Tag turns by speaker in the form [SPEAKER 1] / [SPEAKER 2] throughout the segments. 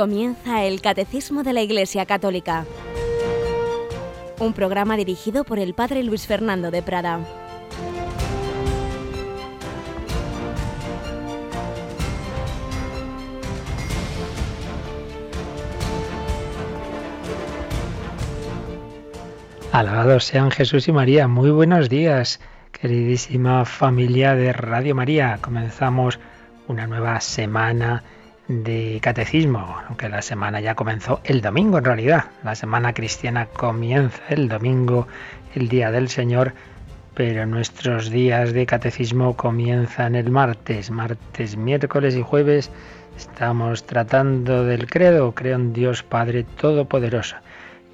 [SPEAKER 1] Comienza el Catecismo de la Iglesia Católica, un programa dirigido por el Padre Luis Fernando de Prada.
[SPEAKER 2] Alabados sean Jesús y María. Muy buenos días, queridísima familia de Radio María. Comenzamos una nueva semana de catecismo, aunque la semana ya comenzó el domingo en realidad. La semana cristiana comienza el domingo, el día del Señor, pero nuestros días de catecismo comienzan el martes, martes, miércoles y jueves. Estamos tratando del credo, creo en Dios Padre Todopoderoso.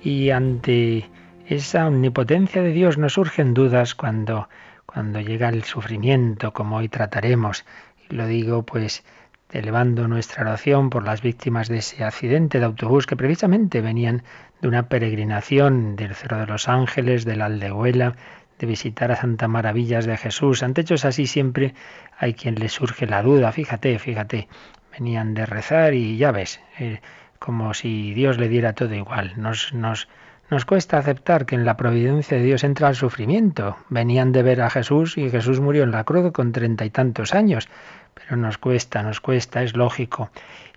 [SPEAKER 2] Y ante esa omnipotencia de Dios nos surgen dudas cuando, cuando llega el sufrimiento, como hoy trataremos. Lo digo pues elevando nuestra oración por las víctimas de ese accidente de autobús que precisamente venían de una peregrinación del Cerro de los Ángeles, de la Aldehuela, de visitar a Santa Maravillas de Jesús. Ante hechos así siempre hay quien le surge la duda, fíjate, fíjate, venían de rezar y ya ves, eh, como si Dios le diera todo igual. Nos, nos, nos cuesta aceptar que en la providencia de Dios entra el sufrimiento. Venían de ver a Jesús y Jesús murió en la cruz con treinta y tantos años. Pero nos cuesta, nos cuesta, es lógico.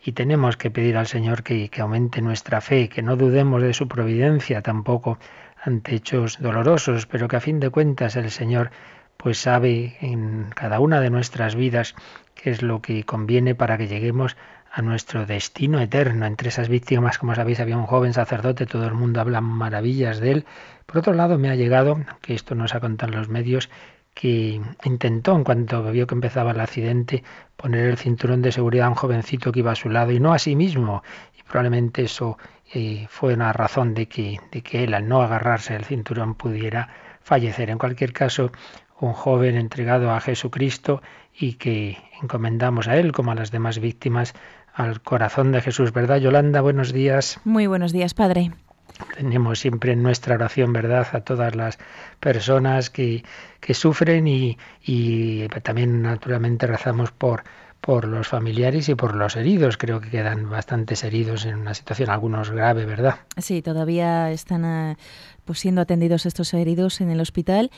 [SPEAKER 2] Y tenemos que pedir al Señor que, que aumente nuestra fe, que no dudemos de su providencia tampoco ante hechos dolorosos, pero que a fin de cuentas el Señor pues sabe en cada una de nuestras vidas qué es lo que conviene para que lleguemos a nuestro destino eterno. Entre esas víctimas, como sabéis, había un joven sacerdote, todo el mundo habla maravillas de él. Por otro lado, me ha llegado, que esto no se ha contado en los medios, que intentó, en cuanto vio que empezaba el accidente, poner el cinturón de seguridad a un jovencito que iba a su lado y no a sí mismo. Y probablemente eso eh, fue una razón de que, de que él, al no agarrarse el cinturón, pudiera fallecer. En cualquier caso, un joven entregado a Jesucristo y que encomendamos a él, como a las demás víctimas, al corazón de Jesús, ¿verdad, Yolanda? Buenos días.
[SPEAKER 3] Muy buenos días, Padre.
[SPEAKER 2] Tenemos siempre en nuestra oración, ¿verdad?, a todas las personas que, que sufren y, y también naturalmente rezamos por, por los familiares y por los heridos. Creo que quedan bastantes heridos en una situación, algunos grave, ¿verdad?
[SPEAKER 3] Sí, todavía están eh, pues siendo atendidos estos heridos en el hospital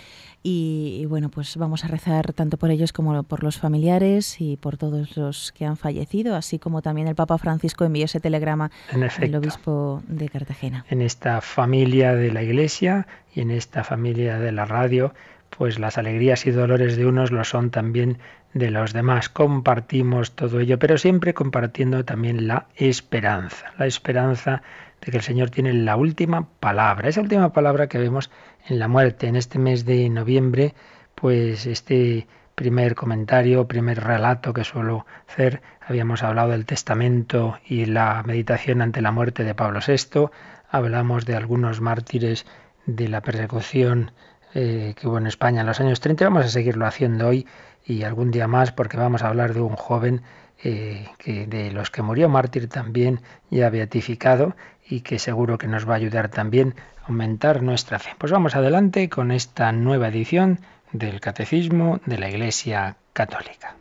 [SPEAKER 3] y, bueno, pues vamos a rezar tanto por ellos como por los familiares y por todos los que han fallecido, así como también el Papa Francisco envió ese telegrama al obispo de Cartagena.
[SPEAKER 2] En esta familia de la Iglesia y en esta familia de la radio, pues las alegrías y dolores de unos lo son también de los demás. Compartimos todo ello, pero siempre compartiendo también la esperanza, la esperanza de que el Señor tiene la última palabra, esa última palabra que vemos en la muerte. En este mes de noviembre, pues este primer comentario, primer relato que suelo hacer, habíamos hablado del testamento y la meditación ante la muerte de Pablo VI, hablamos de algunos mártires de la persecución eh, que hubo en España en los años 30. Vamos a seguirlo haciendo hoy y algún día más porque vamos a hablar de un joven eh, que de los que murió mártir también ya beatificado y que seguro que nos va a ayudar también a aumentar nuestra fe. Pues vamos adelante con esta nueva edición del Catecismo de la Iglesia Católica.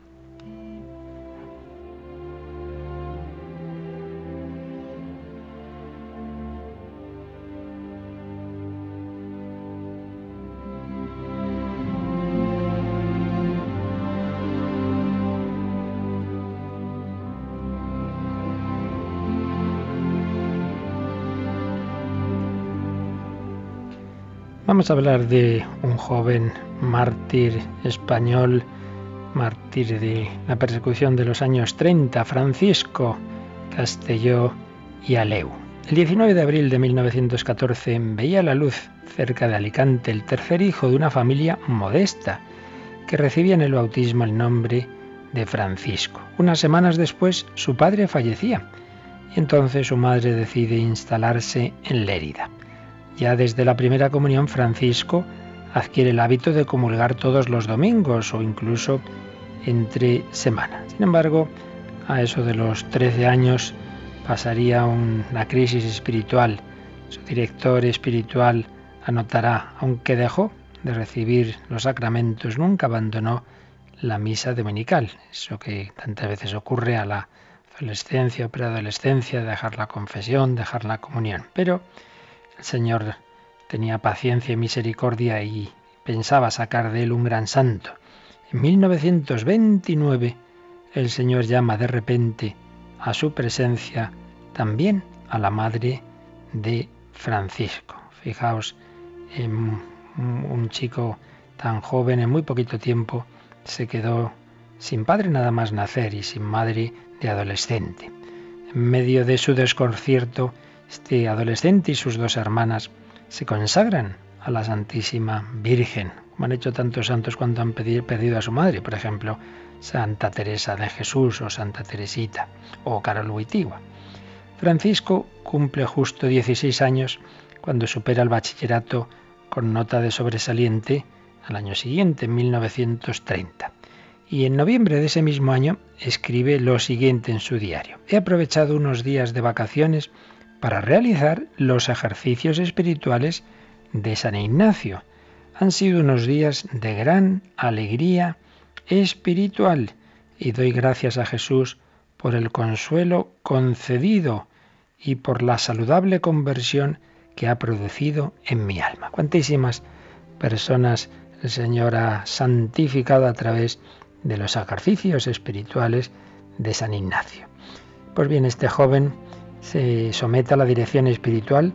[SPEAKER 2] Vamos a hablar de un joven mártir español, mártir de la persecución de los años 30, Francisco Castelló y Aleu. El 19 de abril de 1914 veía la luz cerca de Alicante el tercer hijo de una familia modesta que recibía en el bautismo el nombre de Francisco. Unas semanas después su padre fallecía y entonces su madre decide instalarse en Lérida. Ya desde la primera comunión Francisco adquiere el hábito de comulgar todos los domingos o incluso entre semana. Sin embargo, a eso de los 13 años pasaría una crisis espiritual. Su director espiritual anotará, aunque dejó de recibir los sacramentos, nunca abandonó la misa dominical, eso que tantas veces ocurre a la adolescencia o preadolescencia, dejar la confesión, dejar la comunión. Pero el Señor tenía paciencia y misericordia y pensaba sacar de él un gran santo. En 1929 el Señor llama de repente a su presencia también a la madre de Francisco. Fijaos, en un chico tan joven, en muy poquito tiempo, se quedó sin padre nada más nacer y sin madre de adolescente. En medio de su desconcierto, este adolescente y sus dos hermanas se consagran a la Santísima Virgen, como han hecho tantos santos cuando han perdido a su madre, por ejemplo, Santa Teresa de Jesús o Santa Teresita o Carol Wittigua. Francisco cumple justo 16 años cuando supera el bachillerato con nota de sobresaliente al año siguiente, en 1930. Y en noviembre de ese mismo año escribe lo siguiente en su diario. He aprovechado unos días de vacaciones para realizar los ejercicios espirituales de San Ignacio. Han sido unos días de gran alegría espiritual y doy gracias a Jesús por el consuelo concedido y por la saludable conversión que ha producido en mi alma. Cuantísimas personas el Señor ha santificado a través de los ejercicios espirituales de San Ignacio. Pues bien, este joven se somete a la dirección espiritual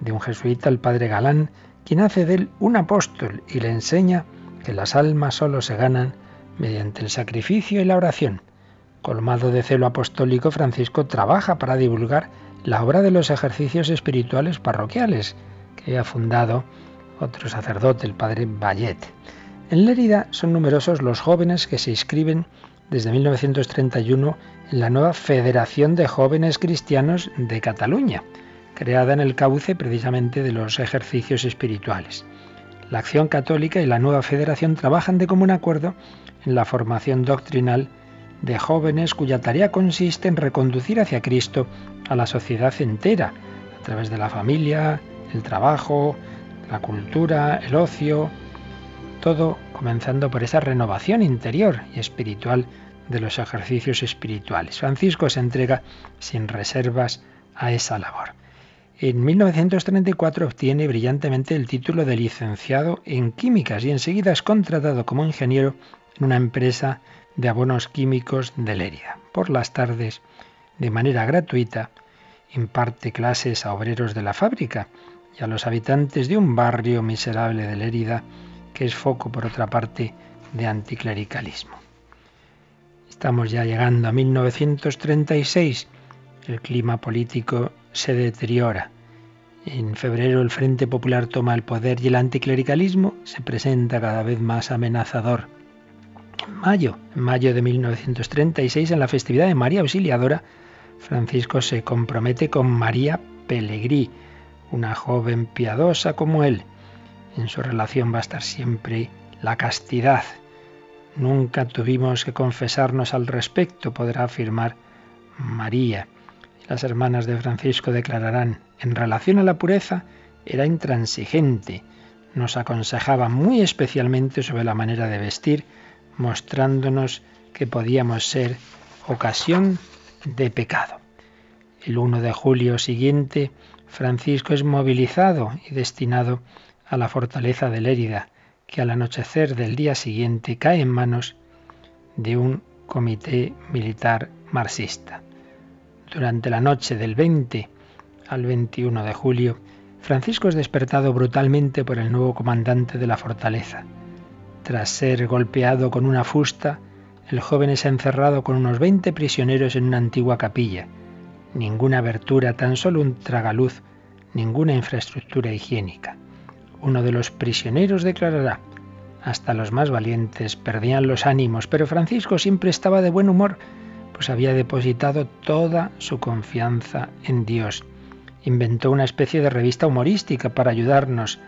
[SPEAKER 2] de un jesuita, el padre Galán, quien hace de él un apóstol y le enseña que las almas solo se ganan mediante el sacrificio y la oración. Colmado de celo apostólico, Francisco trabaja para divulgar la obra de los ejercicios espirituales parroquiales que ha fundado otro sacerdote, el padre Vallet. En Lérida son numerosos los jóvenes que se inscriben desde 1931 en la nueva Federación de Jóvenes Cristianos de Cataluña, creada en el cauce precisamente de los ejercicios espirituales. La Acción Católica y la nueva Federación trabajan de común acuerdo en la formación doctrinal de jóvenes cuya tarea consiste en reconducir hacia Cristo a la sociedad entera, a través de la familia, el trabajo, la cultura, el ocio, todo comenzando por esa renovación interior y espiritual de los ejercicios espirituales. Francisco se entrega sin reservas a esa labor. En 1934 obtiene brillantemente el título de licenciado en químicas y enseguida es contratado como ingeniero en una empresa de abonos químicos de Lérida. Por las tardes, de manera gratuita, imparte clases a obreros de la fábrica y a los habitantes de un barrio miserable de Lérida que es foco, por otra parte, de anticlericalismo. Estamos ya llegando a 1936. El clima político se deteriora. En febrero el Frente Popular toma el poder y el anticlericalismo se presenta cada vez más amenazador. En mayo, mayo de 1936, en la festividad de María Auxiliadora, Francisco se compromete con María Pellegrí, una joven piadosa como él. En su relación va a estar siempre la castidad. Nunca tuvimos que confesarnos al respecto, podrá afirmar María. Las hermanas de Francisco declararán, en relación a la pureza, era intransigente. Nos aconsejaba muy especialmente sobre la manera de vestir, mostrándonos que podíamos ser ocasión de pecado. El 1 de julio siguiente, Francisco es movilizado y destinado a la fortaleza de Lérida, que al anochecer del día siguiente cae en manos de un comité militar marxista. Durante la noche del 20 al 21 de julio, Francisco es despertado brutalmente por el nuevo comandante de la fortaleza. Tras ser golpeado con una fusta, el joven es encerrado con unos 20 prisioneros en una antigua capilla. Ninguna abertura, tan solo un tragaluz, ninguna infraestructura higiénica. Uno de los prisioneros declarará, hasta los más valientes perdían los ánimos, pero Francisco siempre estaba de buen humor, pues había depositado toda su confianza en Dios. Inventó una especie de revista humorística para ayudarnos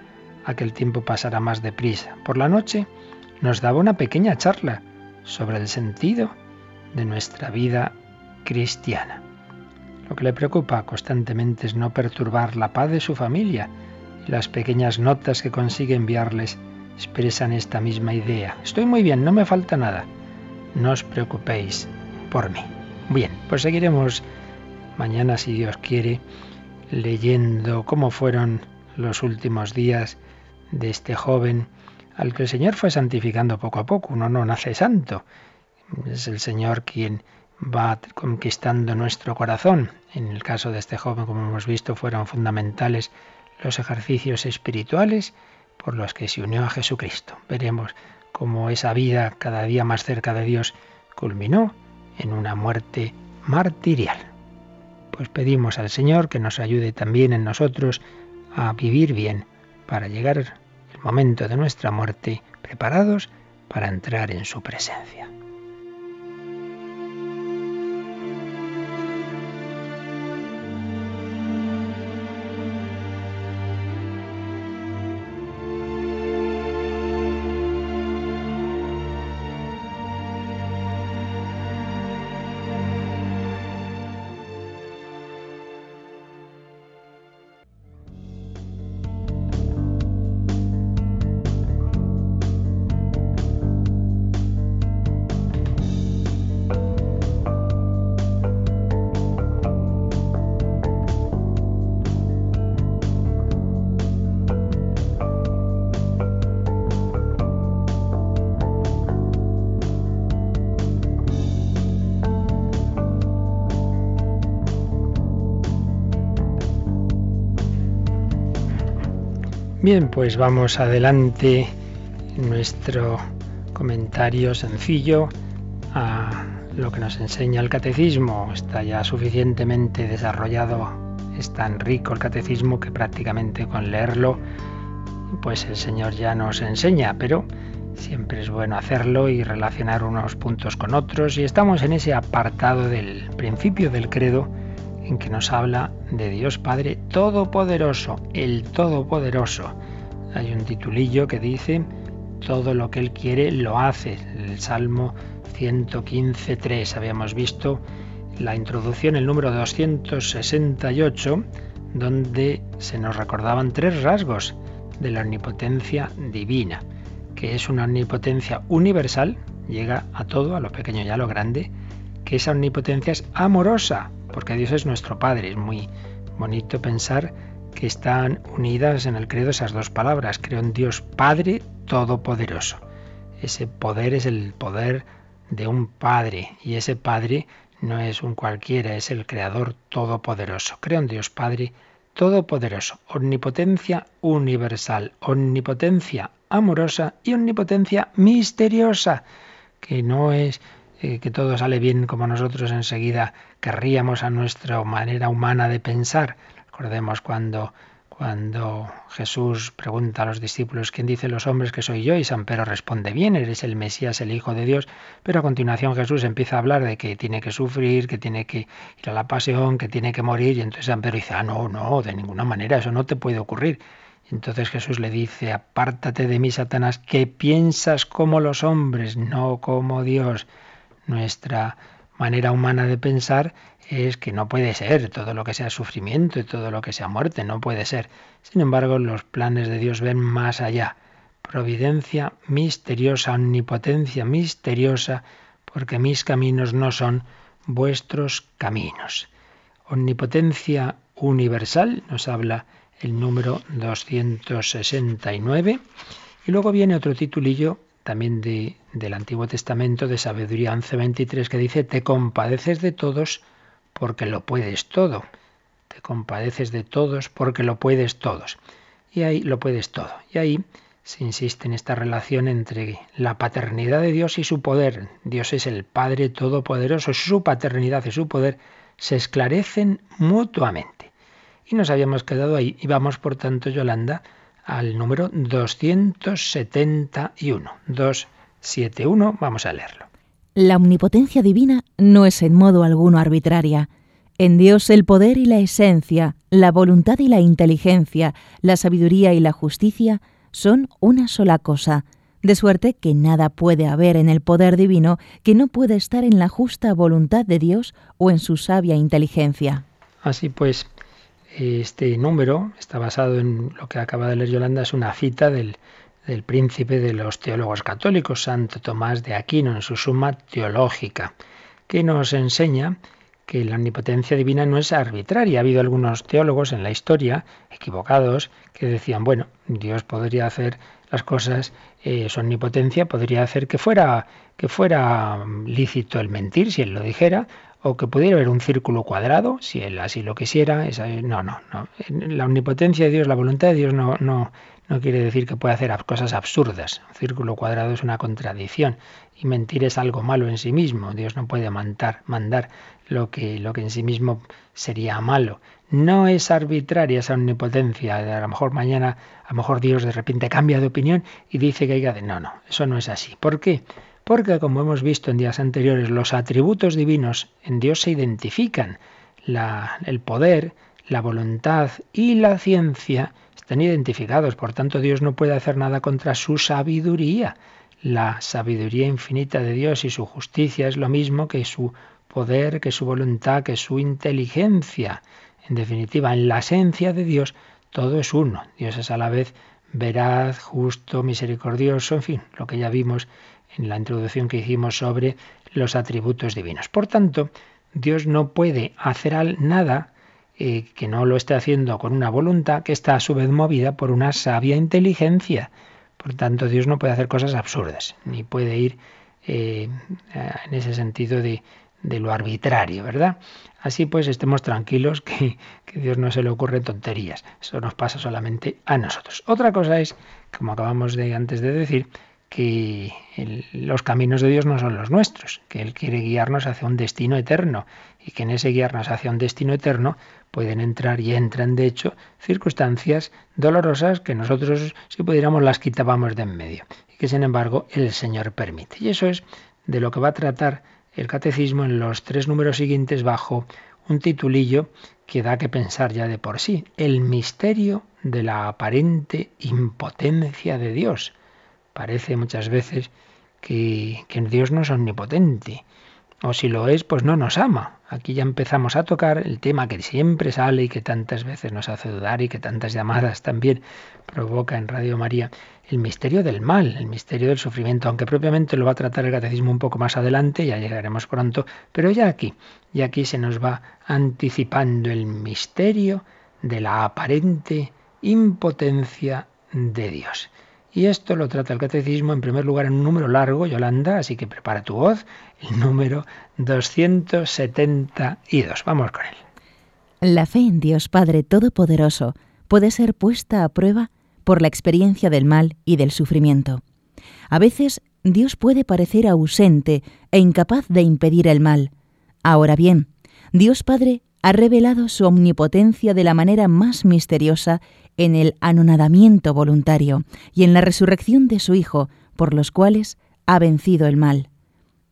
[SPEAKER 2] a que el tiempo pasara más deprisa. Por la noche nos daba una pequeña charla sobre el sentido de nuestra vida cristiana. Lo que le preocupa constantemente es no perturbar la paz de su familia las pequeñas notas que consigue enviarles expresan esta misma idea. Estoy muy bien, no me falta nada. No os preocupéis por mí. Bien, pues seguiremos mañana, si Dios quiere, leyendo cómo fueron los últimos días de este joven al que el Señor fue santificando poco a poco. Uno no nace santo. Es el Señor quien va conquistando nuestro corazón. En el caso de este joven, como hemos visto, fueron fundamentales los ejercicios espirituales por los que se unió a Jesucristo. Veremos cómo esa vida cada día más cerca de Dios culminó en una muerte martirial. Pues pedimos al Señor que nos ayude también en nosotros a vivir bien para llegar el momento de nuestra muerte preparados para entrar en su presencia. Bien, pues vamos adelante en nuestro comentario sencillo a lo que nos enseña el catecismo. Está ya suficientemente desarrollado, es tan rico el catecismo que prácticamente con leerlo, pues el Señor ya nos enseña, pero siempre es bueno hacerlo y relacionar unos puntos con otros. Y estamos en ese apartado del principio del credo en que nos habla de Dios Padre Todopoderoso, el Todopoderoso. Hay un titulillo que dice, todo lo que Él quiere lo hace. El Salmo 115.3. Habíamos visto la introducción, el número 268, donde se nos recordaban tres rasgos de la omnipotencia divina, que es una omnipotencia universal, llega a todo, a lo pequeño y a lo grande, que esa omnipotencia es amorosa, porque Dios es nuestro Padre. Es muy bonito pensar que están unidas en el credo esas dos palabras. Creo en Dios Padre Todopoderoso. Ese poder es el poder de un Padre y ese Padre no es un cualquiera, es el Creador Todopoderoso. Creo en Dios Padre Todopoderoso, omnipotencia universal, omnipotencia amorosa y omnipotencia misteriosa, que no es eh, que todo sale bien como nosotros enseguida querríamos a nuestra manera humana de pensar. Recordemos cuando, cuando Jesús pregunta a los discípulos, ¿quién dice los hombres que soy yo? Y San Pedro responde, bien, eres el Mesías, el Hijo de Dios. Pero a continuación Jesús empieza a hablar de que tiene que sufrir, que tiene que ir a la pasión, que tiene que morir. Y entonces San Pedro dice, ah, no, no, de ninguna manera, eso no te puede ocurrir. Entonces Jesús le dice, apártate de mí, Satanás, que piensas como los hombres, no como Dios. Nuestra manera humana de pensar es que no puede ser todo lo que sea sufrimiento y todo lo que sea muerte, no puede ser. Sin embargo, los planes de Dios ven más allá. Providencia misteriosa, omnipotencia misteriosa, porque mis caminos no son vuestros caminos. Omnipotencia universal, nos habla el número 269. Y luego viene otro titulillo también de, del Antiguo Testamento, de Sabiduría 11.23, que dice, te compadeces de todos porque lo puedes todo. Te compadeces de todos porque lo puedes todos. Y ahí lo puedes todo. Y ahí se insiste en esta relación entre la paternidad de Dios y su poder. Dios es el Padre Todopoderoso, su paternidad y su poder se esclarecen mutuamente. Y nos habíamos quedado ahí. Y vamos, por tanto, Yolanda, al número 271. 271, vamos a leerlo.
[SPEAKER 3] La omnipotencia divina no es en modo alguno arbitraria. En Dios el poder y la esencia, la voluntad y la inteligencia, la sabiduría y la justicia son una sola cosa, de suerte que nada puede haber en el poder divino que no pueda estar en la justa voluntad de Dios o en su sabia inteligencia.
[SPEAKER 2] Así pues, este número está basado en lo que acaba de leer Yolanda, es una cita del, del príncipe de los teólogos católicos, Santo Tomás de Aquino, en su suma teológica, que nos enseña que la omnipotencia divina no es arbitraria. Ha habido algunos teólogos en la historia, equivocados, que decían, bueno, Dios podría hacer las cosas, eh, su omnipotencia podría hacer que fuera, que fuera lícito el mentir, si él lo dijera, o que pudiera haber un círculo cuadrado, si él así lo quisiera. no, no, no. La omnipotencia de Dios, la voluntad de Dios no, no, no quiere decir que pueda hacer cosas absurdas. Un círculo cuadrado es una contradicción y mentir es algo malo en sí mismo. Dios no puede mandar, mandar lo que, lo que en sí mismo sería malo. No es arbitraria esa omnipotencia. A lo mejor mañana, a lo mejor Dios de repente cambia de opinión y dice que hay que. No, no, eso no es así. ¿Por qué? Porque, como hemos visto en días anteriores, los atributos divinos en Dios se identifican. el poder, la voluntad y la ciencia están identificados. Por tanto, Dios no puede hacer nada contra su sabiduría. La sabiduría infinita de Dios y su justicia es lo mismo que su poder, que su voluntad, que su inteligencia. En definitiva, en la esencia de Dios todo es uno. Dios es a la vez veraz, justo, misericordioso, en fin, lo que ya vimos en la introducción que hicimos sobre los atributos divinos. Por tanto, Dios no puede hacer nada eh, que no lo esté haciendo con una voluntad que está a su vez movida por una sabia inteligencia. Por tanto, Dios no puede hacer cosas absurdas, ni puede ir eh, en ese sentido de, lo arbitrario, ¿verdad? Así pues, estemos tranquilos que, que Dios no se le ocurre tonterías. Eso nos pasa solamente a nosotros. Otra cosa es, como acabamos de antes de decir, que los caminos de Dios no son los nuestros, que Él quiere guiarnos hacia un destino eterno y que en ese guiarnos hacia un destino eterno pueden entrar y entran de hecho circunstancias dolorosas que nosotros si pudiéramos las quitábamos de en medio y que sin embargo el Señor permite. Y eso es de lo que va a tratar el catecismo en los tres números siguientes bajo un titulillo que da que pensar ya de por sí, el misterio de la aparente impotencia de Dios Parece muchas veces que, Dios no es omnipotente. O si lo es, pues no nos ama. Aquí ya empezamos a tocar el tema que siempre sale y que tantas veces nos hace dudar y que tantas llamadas también provoca en Radio María, el misterio del mal, el misterio del sufrimiento, aunque propiamente lo va a tratar el catecismo un poco más adelante, ya llegaremos pronto, pero ya aquí, ya aquí se nos va anticipando el misterio de la aparente impotencia de Dios. Y esto lo trata el catecismo en primer lugar en un número largo, Yolanda, así que prepara tu voz, el número 272. Vamos con él.
[SPEAKER 3] La fe en Dios Padre Todopoderoso puede ser puesta a prueba por la experiencia del mal y del sufrimiento. A veces Dios puede parecer ausente e incapaz de impedir el mal. Ahora bien, Dios Padre ha revelado su omnipotencia de la manera más misteriosa en el anonadamiento voluntario y en la resurrección de su Hijo, por los cuales ha vencido el mal.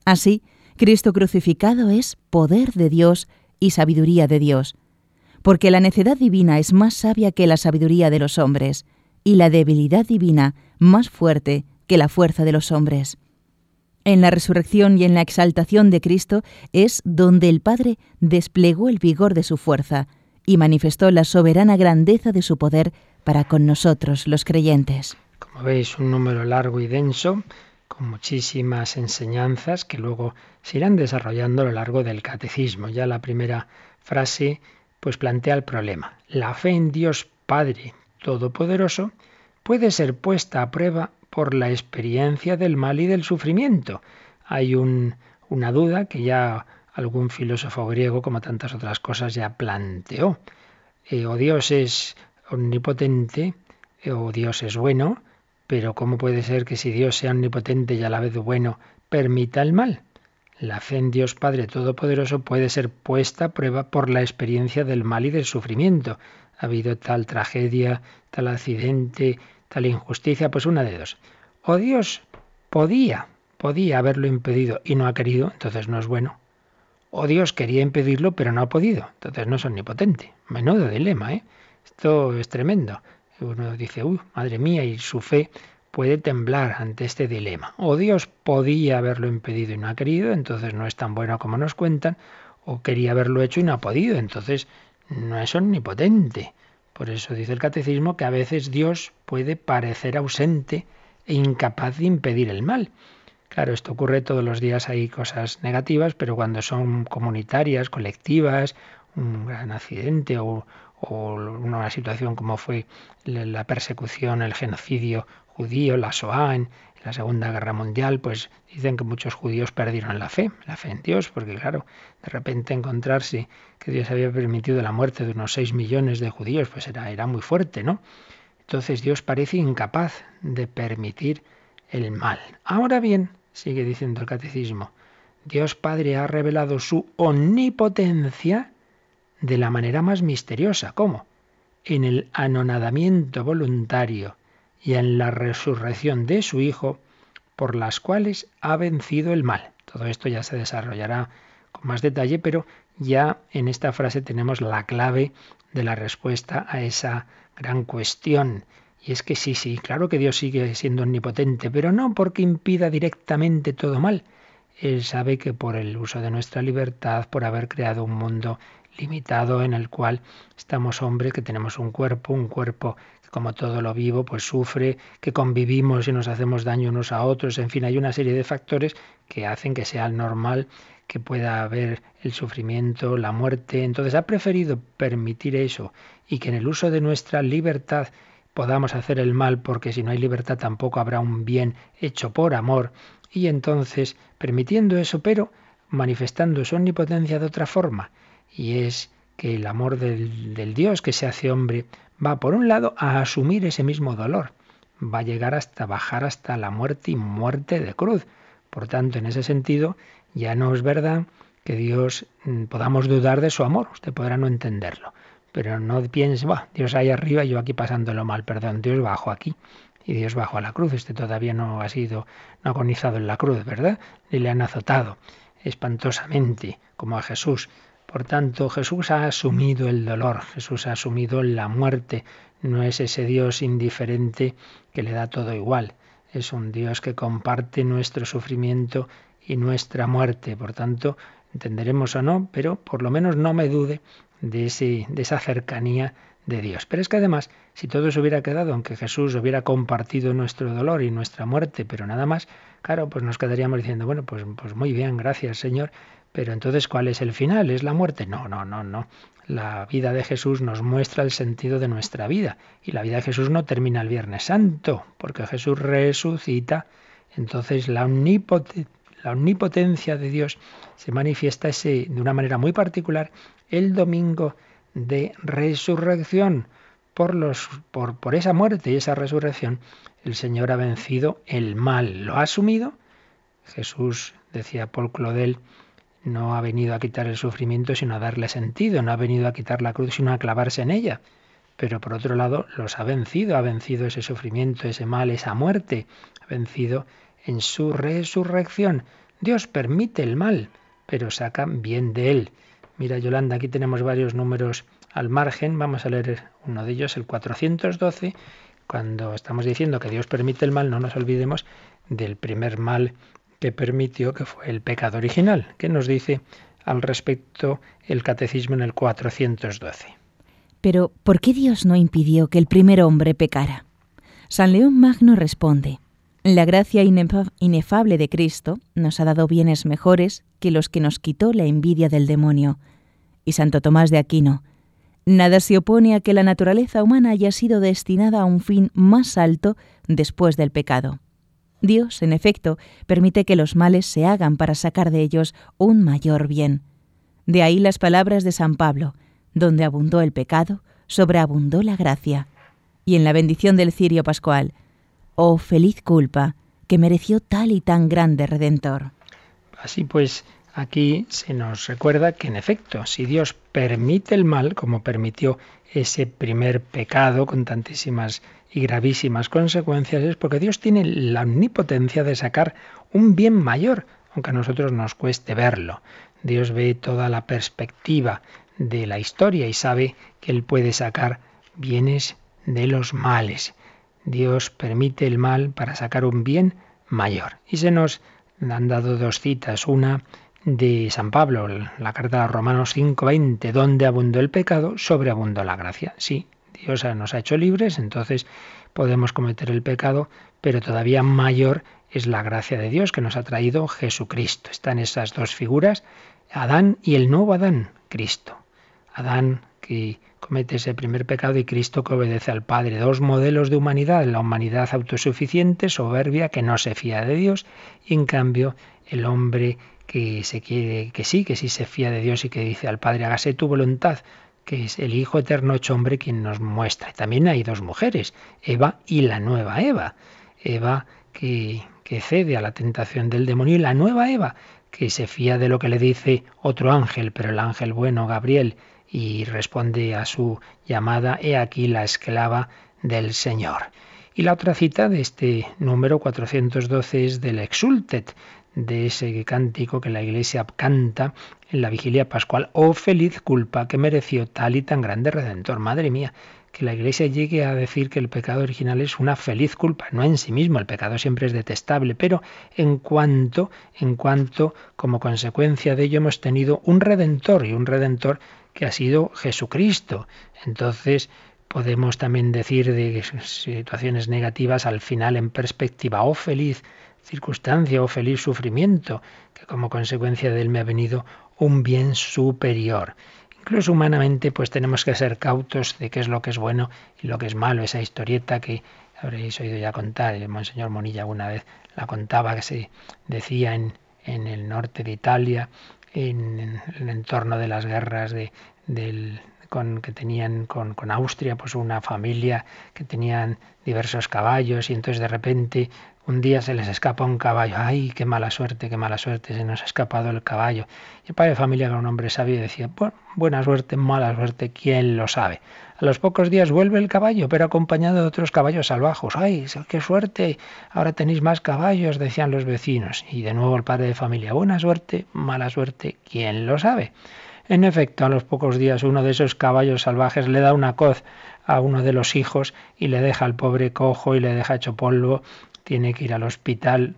[SPEAKER 3] Así, Cristo crucificado es poder de Dios y sabiduría de Dios, porque la necedad divina es más sabia que la sabiduría de los hombres, y la debilidad divina más fuerte que la fuerza de los hombres. En la resurrección y en la exaltación de Cristo es donde el Padre desplegó el vigor de su fuerza, y manifestó la soberana grandeza de su poder para con nosotros, los creyentes.
[SPEAKER 2] Como veis, un número largo y denso, con muchísimas enseñanzas que luego se irán desarrollando a lo largo del catecismo. Ya la primera frase pues plantea el problema. La fe en Dios Padre Todopoderoso puede ser puesta a prueba por la experiencia del mal y del sufrimiento. Hay un, una duda que ya algún filósofo griego, como tantas otras cosas, ya planteó. Eh, o Dios es omnipotente, eh, o Dios es bueno, pero ¿cómo puede ser que si Dios sea omnipotente y a la vez bueno, permita el mal? La fe en Dios Padre Todopoderoso puede ser puesta a prueba por la experiencia del mal y del sufrimiento. Ha habido tal tragedia, tal accidente, tal injusticia, pues una de dos. O Dios podía, podía haberlo impedido y no ha querido, entonces no es bueno. O Dios quería impedirlo, pero no ha podido. Entonces no es omnipotente. Menudo dilema, ¿eh? Esto es tremendo. Uno dice, uy, madre mía, y su fe puede temblar ante este dilema. O Dios podía haberlo impedido y no ha querido, entonces no es tan bueno como nos cuentan, o quería haberlo hecho y no ha podido, entonces no es omnipotente. Por eso dice el catecismo que a veces Dios puede parecer ausente e incapaz de impedir el mal. Claro, esto ocurre todos los días, hay cosas negativas, pero cuando son comunitarias, colectivas, un gran accidente o, una situación como fue la persecución, el genocidio judío, la en la Segunda Guerra Mundial, pues dicen que muchos judíos perdieron la fe, la fe en Dios, porque claro, de repente encontrarse que Dios había permitido la muerte de unos 6 millones de judíos, pues era, era muy fuerte, ¿no? Entonces Dios parece incapaz de permitir el mal. Ahora bien, sigue diciendo el catecismo, Dios Padre ha revelado su omnipotencia de la manera más misteriosa. ¿Cómo? En el anonadamiento voluntario y en la resurrección de su Hijo, por las cuales ha vencido el mal. Todo esto ya se desarrollará con más detalle, pero ya en esta frase tenemos la clave de la respuesta a esa gran cuestión. Y es que sí, sí, claro que Dios sigue siendo omnipotente, pero no porque impida directamente todo mal. Él sabe que por el uso de nuestra libertad, por haber creado un mundo limitado en el cual estamos hombres, que tenemos un cuerpo, un cuerpo como todo lo vivo, pues sufre, que convivimos y nos hacemos daño unos a otros, en fin, hay una serie de factores que hacen que sea normal que pueda haber el sufrimiento, la muerte. Entonces ha preferido permitir eso y que en el uso de nuestra libertad podamos hacer el mal, porque si no hay libertad tampoco habrá un bien hecho por amor. Y entonces, permitiendo eso, pero manifestando su omnipotencia de otra forma, y es que el amor del Dios que se hace hombre va, por un lado, a asumir ese mismo dolor, va a llegar hasta bajar hasta la muerte y muerte de cruz. Por tanto, en ese sentido, ya no es verdad que Dios mm, podamos dudar de su amor. Usted podrá no entenderlo. Pero no piense, Dios ahí arriba y yo aquí pasándolo mal, perdón, Dios bajo aquí y Dios bajo a la cruz. Este todavía no ha sido, no agonizado en la cruz, ¿verdad? Ni le han azotado espantosamente, como a Jesús. Por tanto, Jesús ha asumido el dolor, Jesús ha asumido la muerte. No es ese Dios indiferente que le da todo igual. Es un Dios que comparte nuestro sufrimiento y nuestra muerte. Por tanto, entenderemos o no, pero por lo menos no me dude de, ese, de esa cercanía de Dios. Pero es que además, si todo se hubiera quedado, aunque Jesús hubiera compartido nuestro dolor y nuestra muerte, pero nada más, claro, pues nos quedaríamos diciendo, bueno, pues, pues muy bien, gracias Señor, pero entonces, ¿cuál es el final? ¿Es la muerte? No, no, no, no. La vida de Jesús nos muestra el sentido de nuestra vida. Y la vida de Jesús no termina el Viernes Santo, porque Jesús resucita. Entonces la, omnipotencia de Dios se manifiesta ese, de una manera muy particular el domingo de resurrección. Por, los, por, por esa muerte y esa resurrección, el Señor ha vencido el mal. ¿Lo ha asumido? Jesús, decía Paul Claudel, no ha venido a quitar el sufrimiento, sino a darle sentido. No ha venido a quitar la cruz, sino a clavarse en ella. Pero por otro lado, los ha vencido. Ha vencido ese sufrimiento, ese mal, esa muerte. Ha vencido en su resurrección. Dios permite el mal, pero saca bien de él. Mira, Yolanda, aquí tenemos varios números al margen. Vamos a leer uno de ellos, el 412. Cuando estamos diciendo que Dios permite el mal, no nos olvidemos del primer mal que permitió, que fue el pecado original. ¿Qué nos dice al respecto el catecismo en el 412?
[SPEAKER 3] Pero, ¿por qué Dios no impidió que el primer hombre pecara? San León Magno responde, la gracia inefable de Cristo nos ha dado bienes mejores que los que nos quitó la envidia del demonio. Y Santo Tomás de Aquino, nada se opone a que la naturaleza humana haya sido destinada a un fin más alto después del pecado. Dios, en efecto, permite que los males se hagan para sacar de ellos un mayor bien. De ahí las palabras de San Pablo, donde abundó el pecado, sobreabundó la gracia. Y en la bendición del cirio pascual, oh feliz culpa que mereció tal y tan grande redentor.
[SPEAKER 2] Así pues, aquí se nos recuerda que en efecto, si Dios permite el mal, como permitió ese primer pecado con tantísimas y gravísimas consecuencias, es porque Dios tiene la omnipotencia de sacar un bien mayor, aunque a nosotros nos cueste verlo. Dios ve toda la perspectiva de la historia y sabe que Él puede sacar bienes de los males. Dios permite el mal para sacar un bien mayor. Y se nos han dado dos citas, una de San Pablo, la carta de Romanos 5:20, donde abundó el pecado, sobreabundó la gracia. Sí, Nos ha hecho libres, entonces podemos cometer el pecado, pero todavía mayor es la gracia de Dios que nos ha traído Jesucristo. Están esas dos figuras, Adán y el nuevo Adán, Cristo. Adán que comete ese primer pecado y Cristo que obedece al Padre. Dos modelos de humanidad, la humanidad autosuficiente, soberbia, que no se fía de Dios, y en cambio el hombre que se quiere, que sí, que sí se fía de Dios y que dice al Padre, hágase tu voluntad, que es el Hijo Eterno hecho hombre quien nos muestra. También hay dos mujeres, Eva y la nueva Eva. Eva que, que cede a la tentación del demonio y la nueva Eva que se fía de lo que le dice otro ángel, pero el ángel bueno, Gabriel, y responde a su llamada, He aquí la esclava del Señor. Y la otra cita de este número 412 es del Exultet, de ese cántico que la Iglesia canta en la vigilia pascual. Oh feliz culpa que mereció tal y tan grande Redentor. Madre mía, que la Iglesia llegue a decir que el pecado original es una feliz culpa, no en sí mismo, el pecado siempre es detestable, pero en cuanto, en cuanto como consecuencia de ello hemos tenido un redentor y un redentor que ha sido Jesucristo. Entonces, podemos también decir de situaciones negativas al final en perspectiva, oh feliz circunstancia, oh feliz sufrimiento, que como consecuencia de él me ha venido un bien superior. Incluso humanamente, pues tenemos que ser cautos de qué es lo que es bueno y lo que es malo. Esa historieta que habréis oído ya contar, el Monseñor Monilla una vez la contaba, que se decía en, en el norte de Italia, en, el entorno de las guerras de, del, con, que tenían con, con, Austria, pues una familia que tenían diversos caballos y entonces de repente un día se les escapa un caballo. ¡Ay, qué mala suerte, qué mala suerte! Se nos ha escapado el caballo. Y el padre de familia, era un hombre sabio, decía, buena suerte, mala suerte, ¿quién lo sabe? A los pocos días vuelve el caballo, pero acompañado de otros caballos salvajos. ¡Ay, qué suerte! Ahora tenéis más caballos, decían los vecinos. Y de nuevo el padre de familia, buena suerte, mala suerte, ¿quién lo sabe? En efecto, a los pocos días uno de esos caballos salvajes le da una coz a uno de los hijos y le deja al pobre cojo y le deja hecho polvo tiene que ir al hospital.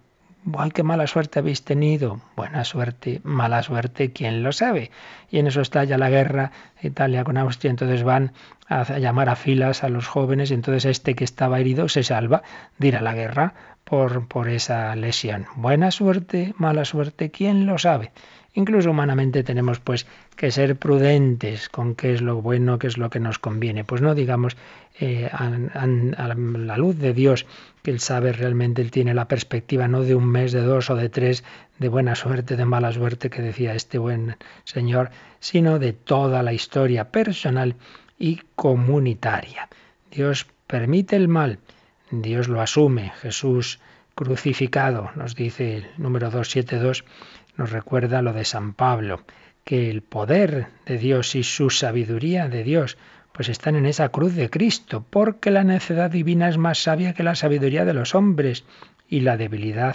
[SPEAKER 2] ¡Ay, qué mala suerte habéis tenido! Buena suerte, mala suerte, ¿quién lo sabe? Y en eso está ya la guerra, Italia con Austria, entonces van a llamar a filas a los jóvenes y entonces este que estaba herido se salva de ir a la guerra por, por esa lesión. Buena suerte, mala suerte, ¿quién lo sabe? Incluso humanamente tenemos pues que ser prudentes con qué es lo bueno, qué es lo que nos conviene. Pues no digamos eh, a, la luz de Dios que Él sabe realmente, Él tiene la perspectiva no de un mes, de dos o de tres, de buena suerte, de mala suerte que decía este buen Señor, sino de toda la historia personal y comunitaria. Dios permite el mal, Dios lo asume. Jesús crucificado, nos dice el número 272, nos recuerda lo de San Pablo, que el poder de Dios y su sabiduría de Dios pues están en esa cruz de Cristo, porque la necedad divina es más sabia que la sabiduría de los hombres y la debilidad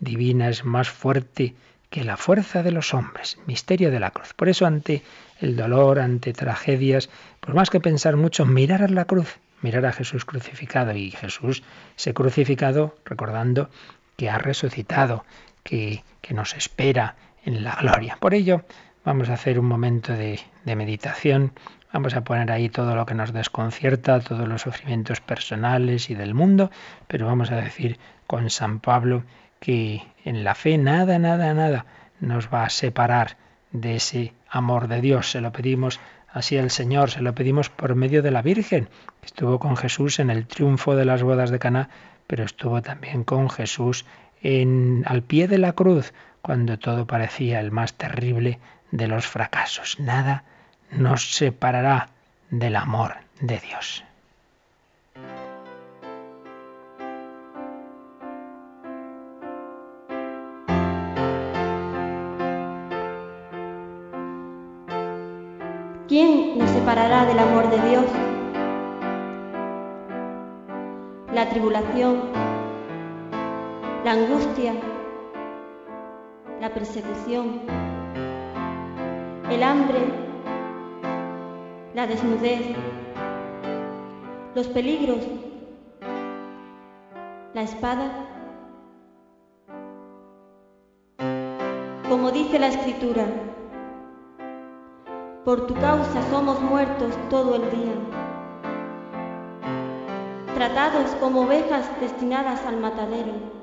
[SPEAKER 2] divina es más fuerte que la fuerza de los hombres. Misterio de la cruz. Por eso ante el dolor, ante tragedias, pues más que pensar mucho, mirar a la cruz, mirar a Jesús crucificado y Jesús se crucificado recordando que ha resucitado, que, nos espera en la gloria. Por ello, vamos a hacer un momento de, meditación. Vamos a poner ahí todo lo que nos desconcierta, todos los sufrimientos personales y del mundo, pero vamos a decir con San Pablo que en la fe nada, nada, nada nos va a separar de ese amor de Dios. Se lo pedimos así al Señor, se lo pedimos por medio de la Virgen, que estuvo con Jesús en el triunfo de las bodas de Caná, pero estuvo también con Jesús al pie de la cruz, cuando todo parecía el más terrible de los fracasos. Nada nos separará del amor de Dios.
[SPEAKER 4] ¿Quién nos separará del amor de Dios? La tribulación la angustia, la persecución, el hambre, la desnudez, los peligros, la espada. Como dice la escritura, por tu causa somos muertos todo el día, tratados como ovejas destinadas al matadero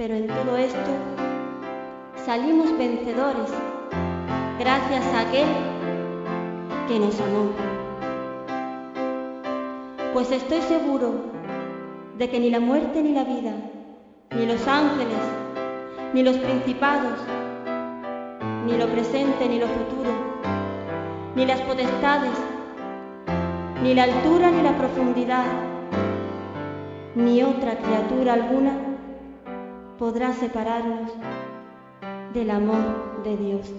[SPEAKER 4] Pero en todo esto salimos vencedores gracias a aquel que nos amó. Pues estoy seguro de que ni la muerte ni la vida, ni los ángeles, ni los principados, ni lo presente ni lo futuro, ni las potestades, ni la altura ni la profundidad, ni otra criatura alguna podrá separarnos del amor de Dios.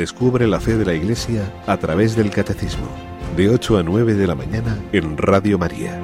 [SPEAKER 5] Descubre la fe de la Iglesia a través del Catecismo, de 8 a 9 de la mañana en Radio María.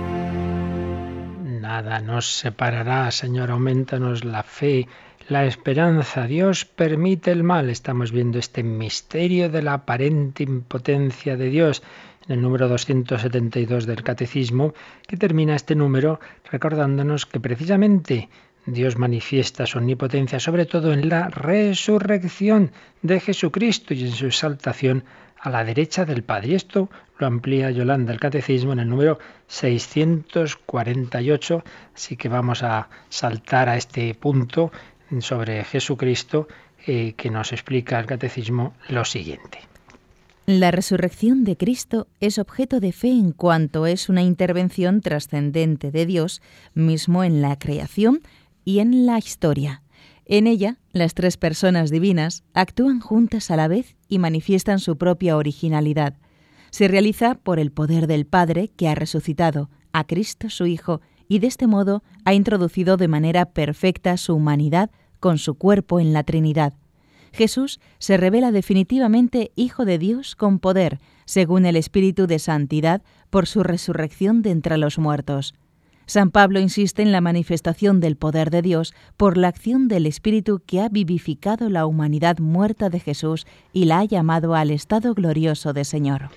[SPEAKER 2] Nada nos separará, Señor, aumentanos la fe, la esperanza. Dios permite el mal. Estamos viendo este misterio de la aparente impotencia de Dios en el número 272 del Catecismo, que termina este número recordándonos que precisamente Dios manifiesta su omnipotencia sobre todo en la resurrección de Jesucristo y en su exaltación a la derecha del Padre. Y esto lo amplía Yolanda el Catecismo en el número 648, así que vamos a saltar a este punto sobre Jesucristo eh, que nos explica el Catecismo lo siguiente.
[SPEAKER 3] La resurrección de Cristo es objeto de fe en cuanto es una intervención trascendente de Dios mismo en la creación y en la historia. En ella, las tres personas divinas actúan juntas a la vez y manifiestan su propia originalidad. Se realiza por el poder del Padre que ha resucitado a Cristo su Hijo y de este modo ha introducido de manera perfecta su humanidad con su cuerpo en la Trinidad. Jesús se revela definitivamente Hijo de Dios con poder, según el Espíritu de Santidad, por su resurrección de entre los muertos. San Pablo insiste en la manifestación del poder de Dios por la acción del Espíritu que ha vivificado la humanidad muerta de Jesús y la ha llamado al estado glorioso de Señor.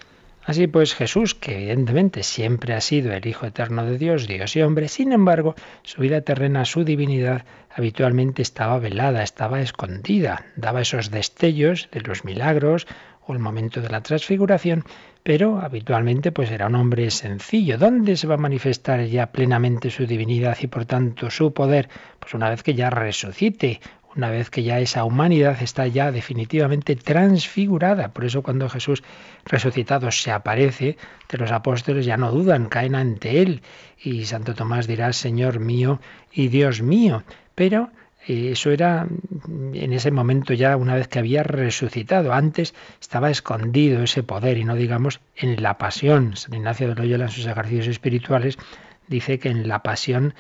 [SPEAKER 2] Así pues Jesús, que evidentemente siempre ha sido el Hijo eterno de Dios, Dios y hombre, sin embargo, su vida terrena, su divinidad, habitualmente estaba velada, estaba escondida, daba esos destellos de los milagros o el momento de la transfiguración, pero habitualmente pues era un hombre sencillo. ¿Dónde se va a manifestar ya plenamente su divinidad y por tanto su poder? Pues una vez que ya resucite, una vez que ya esa humanidad está ya definitivamente transfigurada. Por eso cuando Jesús resucitado se aparece, los apóstoles ya no dudan, caen ante él. Y Santo Tomás dirá, Señor mío y Dios mío. Pero eso era en ese momento ya una vez que había resucitado. Antes estaba escondido ese poder y no digamos en la pasión. San Ignacio de Loyola en sus ejercicios espirituales dice que en la pasión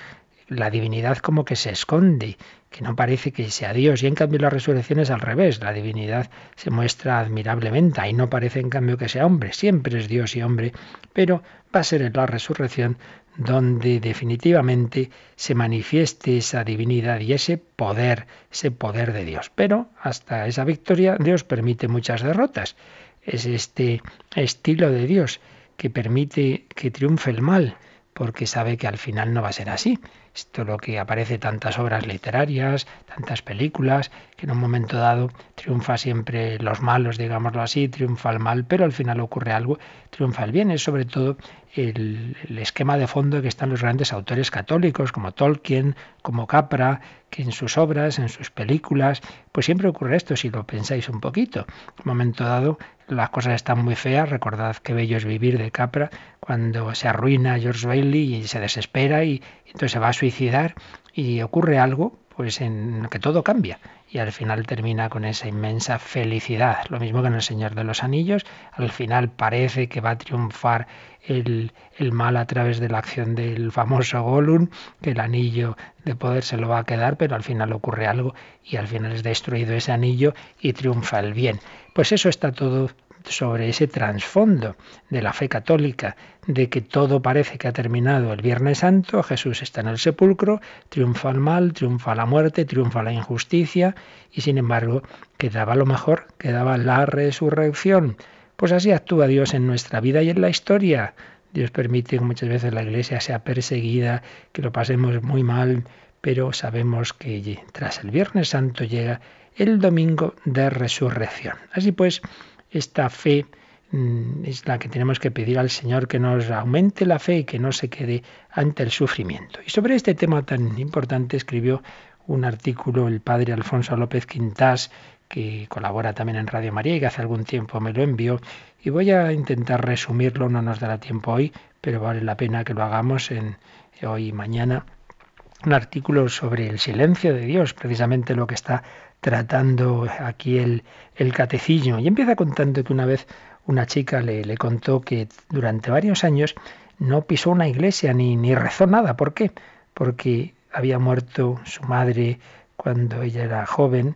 [SPEAKER 2] la divinidad como que se esconde, que no parece que sea Dios. Y en cambio la resurrección es al revés, la divinidad se muestra admirablemente, ahí no parece en cambio que sea hombre, siempre es Dios y hombre, pero va a ser en la resurrección donde definitivamente se manifieste esa divinidad y ese poder, ese poder de Dios. Pero hasta esa victoria Dios permite muchas derrotas. Es este estilo de Dios que permite que triunfe el mal, porque sabe que al final no va a ser así. Esto lo que aparece tantas obras literarias, tantas películas, que en un momento dado triunfa siempre los malos, digámoslo así, triunfa el mal, pero al final ocurre algo, triunfa el bien. Es sobre todo el, esquema de fondo que están los grandes autores católicos, como Tolkien, como Capra, que en sus obras, en sus películas, pues siempre ocurre esto, si lo pensáis un poquito. En un momento dado las cosas están muy feas, recordad qué bello es vivir de Capra, cuando se arruina George Bailey y se desespera y entonces se va a suicidar y ocurre algo, pues en que todo cambia y al final termina con esa inmensa felicidad. Lo mismo que en El Señor de los Anillos, al final parece que va a triunfar el, el, mal a través de la acción del famoso Gollum, que el anillo de poder se lo va a quedar, pero al final ocurre algo y al final es destruido ese anillo y triunfa el bien. Pues eso está todo sobre ese trasfondo de la fe católica, de que todo parece que ha terminado el Viernes Santo, Jesús está en el sepulcro, triunfa el mal, triunfa la muerte, triunfa la injusticia, y sin embargo quedaba lo mejor, quedaba la resurrección. Pues así actúa Dios en nuestra vida y en la historia. Dios permite que muchas veces la iglesia sea perseguida, que lo pasemos muy mal, pero sabemos que tras el Viernes Santo llega el domingo de resurrección. Así pues, esta fe mm, es la que tenemos que pedir al Señor que nos aumente la fe y que no se quede ante el sufrimiento. Y sobre este tema tan importante escribió un artículo el padre Alfonso López Quintás, que colabora también en Radio María y que hace algún tiempo me lo envió. Y voy a intentar resumirlo, no nos dará tiempo hoy, pero vale la pena que lo hagamos en hoy y mañana. Un artículo sobre el silencio de Dios, precisamente lo que está tratando aquí el, el. Y empieza contando que una vez una chica le, le, contó que durante varios años no pisó una iglesia ni, ni rezó nada. ¿Por qué? Porque había muerto su madre cuando ella era joven,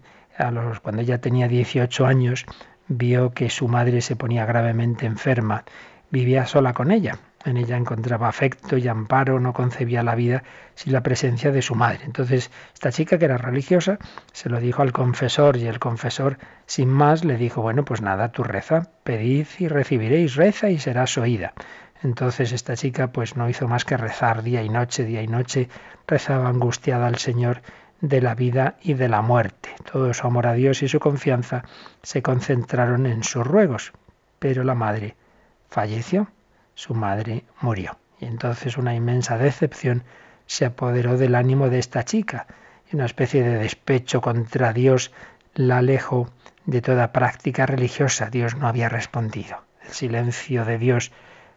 [SPEAKER 2] cuando ella tenía 18 años, vio que su madre se ponía gravemente enferma, vivía sola con ella. En ella encontraba afecto y amparo, no concebía la vida sin la presencia de su madre. Entonces, esta chica que era religiosa se lo dijo al confesor y el confesor, sin más, le dijo, bueno, pues nada, tú reza, pedid y recibiréis, reza y serás oída. Entonces esta chica pues no hizo más que rezar día y noche, día y noche, rezaba angustiada al Señor de la vida y de la muerte. Todo su amor a Dios y su confianza se concentraron en sus ruegos. Pero la madre falleció su madre murió. Y entonces una inmensa decepción se apoderó del ánimo de esta chica y una especie de despecho contra Dios la alejó de toda práctica religiosa. Dios no había respondido. El silencio de Dios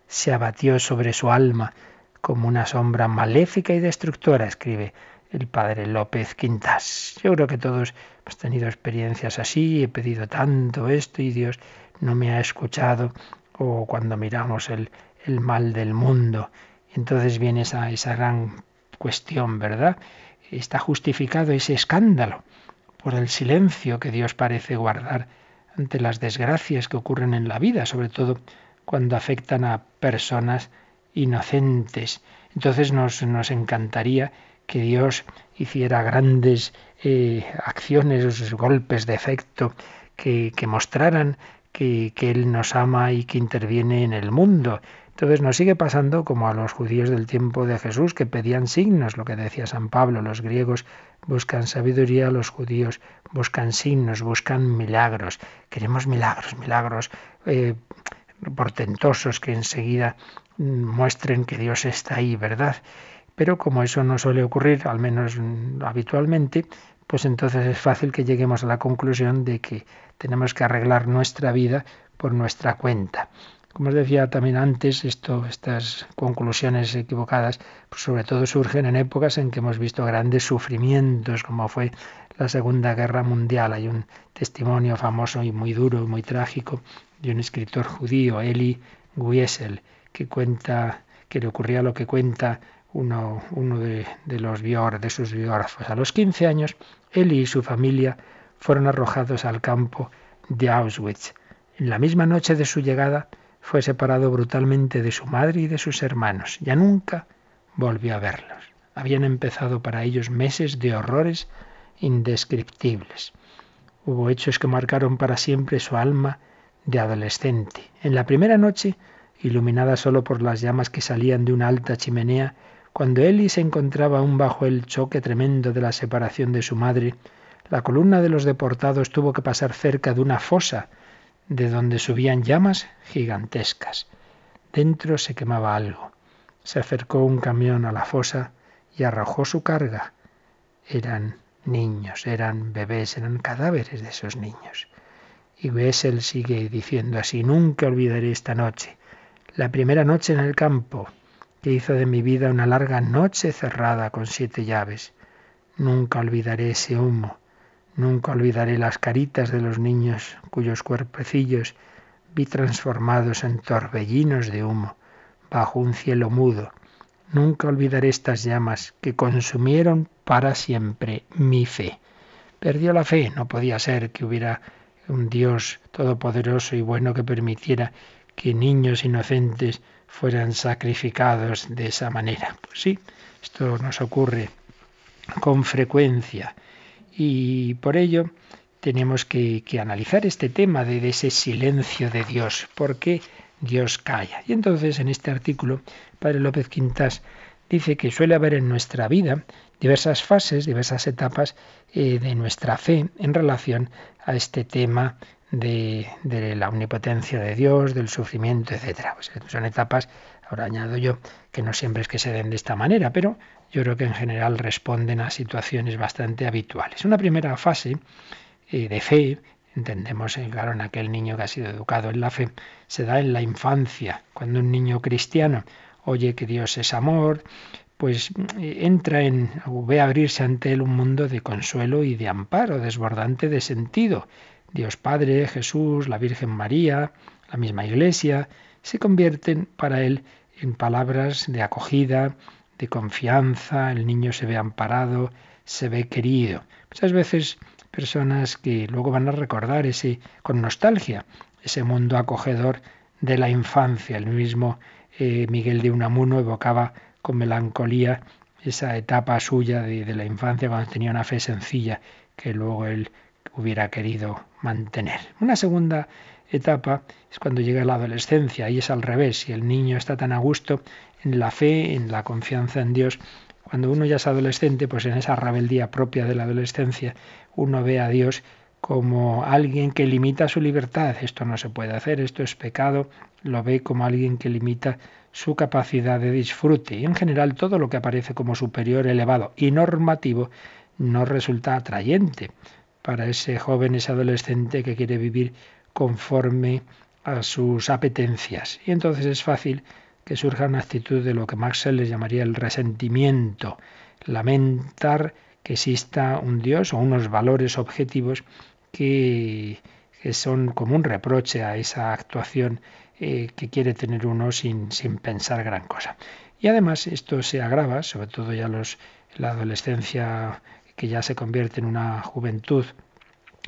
[SPEAKER 2] se abatió sobre su alma como una sombra maléfica y destructora, escribe el padre López Quintas. Yo creo que todos hemos tenido experiencias así, he pedido tanto esto y Dios no me ha escuchado, o cuando miramos el, el mal del mundo. Entonces viene esa, esa gran cuestión, ¿verdad? Está justificado ese escándalo por el silencio que Dios parece guardar ante las desgracias que ocurren en la vida, sobre todo cuando afectan a personas inocentes. Entonces nos, nos encantaría que Dios hiciera grandes eh, acciones, golpes de efecto, que, que mostraran que, que Él nos ama y que interviene en el mundo. Entonces nos sigue pasando como a los judíos del tiempo de Jesús que pedían signos, lo que decía San Pablo, los griegos buscan sabiduría, los judíos buscan signos, buscan milagros. Queremos milagros, milagros eh, portentosos que enseguida mm, muestren que Dios está ahí, ¿verdad? Pero como eso no suele ocurrir, al menos mm, habitualmente, pues entonces es fácil que lleguemos a la conclusión de que tenemos que arreglar nuestra vida por nuestra cuenta. Como os decía también antes, estas conclusiones equivocadas, pues sobre todo surgen en épocas en que hemos visto grandes sufrimientos, como fue la Segunda Guerra Mundial. Hay un testimonio famoso y muy duro y muy trágico de un escritor judío, Eli Wiesel, que cuenta que le ocurría lo que cuenta uno, uno de, los de sus biógrafos. A los 15 años, él y su familia fueron arrojados al campo de Auschwitz. En la misma noche de su llegada fue separado brutalmente de su madre y de sus hermanos. Ya nunca volvió a verlos. Habían empezado para ellos meses de horrores indescriptibles. Hubo hechos que marcaron para siempre su alma de adolescente. En la primera noche, iluminada solo por las llamas que salían de una alta chimenea, cuando Eli se encontraba aún bajo el choque tremendo de la separación de su madre, la columna de los deportados tuvo que pasar cerca de una fosa de donde subían llamas gigantescas. Dentro se quemaba algo. Se acercó un camión a la fosa y arrojó su carga. Eran niños, eran bebés, eran cadáveres de esos niños. Y Wessel sigue diciendo así, nunca olvidaré esta noche, la primera noche en el campo, que hizo de mi vida una larga noche cerrada con siete llaves. Nunca olvidaré ese humo, nunca olvidaré las caritas de los niños cuyos cuerpecillos vi transformados en torbellinos de humo bajo un cielo mudo. Nunca olvidaré estas llamas que consumieron para siempre mi fe. Perdió la fe, no podía ser que hubiera un Dios todopoderoso y bueno que permitiera que niños inocentes fueran sacrificados de esa manera. Pues sí, esto nos ocurre con frecuencia y por ello tenemos que, analizar este tema de, ese silencio de Dios, por qué Dios calla. Y entonces en este artículo, Padre López Quintas dice que suele haber en nuestra vida diversas fases, diversas etapas eh, de nuestra fe en relación a este tema de, de, la omnipotencia de Dios, del sufrimiento, etc. Pues son etapas, ahora añado yo, que no siempre es que se den de esta manera, pero yo creo que en general responden a situaciones bastante habituales. Una primera fase eh, de fe, entendemos, eh, claro, en aquel niño que ha sido educado en la fe, se da en la infancia, cuando un niño cristiano oye que Dios es amor, pues eh, entra en, o ve abrirse ante él un mundo de consuelo y de amparo, desbordante de sentido. Dios Padre, Jesús, la Virgen María, la misma Iglesia, se convierten para él en palabras de acogida, de confianza, el niño se ve amparado, se ve querido. Muchas veces personas que luego van a recordar ese con nostalgia, ese mundo acogedor de la infancia. El mismo eh, Miguel de Unamuno evocaba con melancolía esa etapa suya de, de la infancia cuando tenía una fe sencilla que luego él hubiera querido mantener. Una segunda etapa es cuando llega la adolescencia y es al revés. Si el niño está tan a gusto en la fe, en la confianza en Dios, cuando uno ya es adolescente, pues en esa rebeldía propia de la adolescencia, uno ve a Dios como alguien que limita su libertad. Esto no se puede hacer, esto es pecado. Lo ve como alguien que limita su capacidad de disfrute. Y en general todo lo que aparece como superior, elevado y normativo no resulta atrayente para ese joven, ese adolescente que quiere vivir conforme a sus apetencias. Y entonces es fácil que surja una actitud de lo que Marx les llamaría el resentimiento, lamentar que exista un Dios o unos valores objetivos que, son como un reproche a esa actuación eh, que quiere tener uno sin, sin pensar gran cosa. Y además esto se agrava, sobre todo ya los, la adolescencia que ya se convierte en una juventud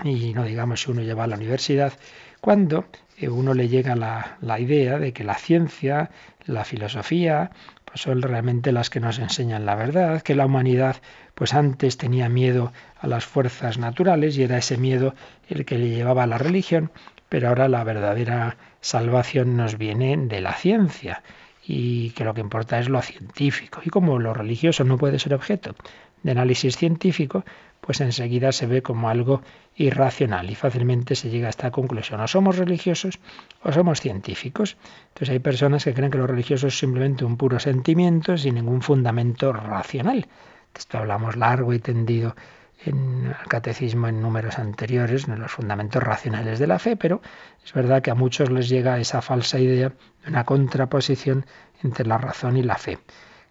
[SPEAKER 2] y no digamos si uno lleva a la universidad, cuando uno le llega la, la idea de que la ciencia, la filosofía, pues son realmente las que nos enseñan la verdad, que la humanidad pues antes tenía miedo a las fuerzas naturales y era ese miedo el que le llevaba a la religión, pero ahora la verdadera salvación nos viene de la ciencia y que lo que importa es lo científico. Y como lo religioso no puede ser objeto de análisis científico, pues enseguida se ve como algo irracional y fácilmente se llega a esta conclusión. O somos religiosos o somos científicos. Entonces hay personas que creen que lo religioso es simplemente un puro sentimiento sin ningún fundamento racional. De esto hablamos largo y tendido en el catecismo en números anteriores, en los fundamentos racionales de la fe, pero es verdad que a muchos les llega esa falsa idea de una contraposición entre la razón y la fe.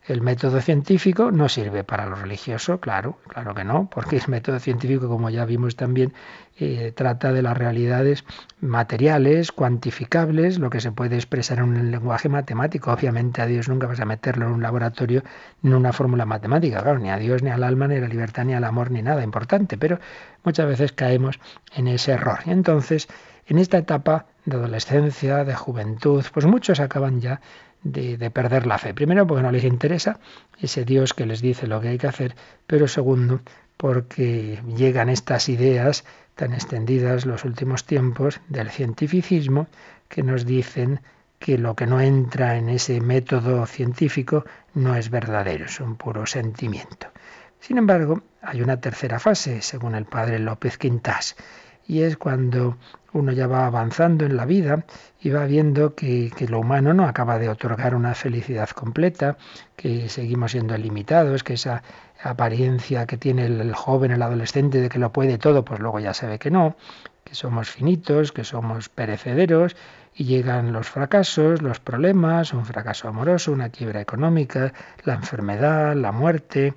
[SPEAKER 2] El método científico no sirve para lo religioso, claro, claro que no, porque el método científico, como ya vimos también, eh, trata de las realidades materiales, cuantificables, lo que se puede expresar en un lenguaje matemático. Obviamente a Dios nunca vas a meterlo en un laboratorio en una fórmula matemática, claro, ni a Dios, ni al alma, ni a la libertad, ni al amor, ni nada importante, pero muchas veces caemos en ese error. Y entonces, en esta etapa de adolescencia, de juventud, pues muchos acaban ya de, perder la fe. Primero, porque no les interesa ese Dios que les dice lo que hay que hacer, pero segundo, porque llegan estas ideas tan extendidas los últimos tiempos del cientificismo que nos dicen que lo que no entra en ese método científico no es verdadero, es un puro sentimiento. Sin embargo, hay una tercera fase, según el padre López Quintas, y es cuando uno ya va avanzando en la vida y va viendo que, lo humano no acaba de otorgar una felicidad completa, que seguimos siendo limitados, que esa apariencia que tiene el, joven, el adolescente de que lo puede todo, pues luego ya se ve que no, que somos finitos, que somos perecederos y llegan los fracasos, los problemas, un fracaso amoroso, una quiebra económica, la enfermedad, la muerte,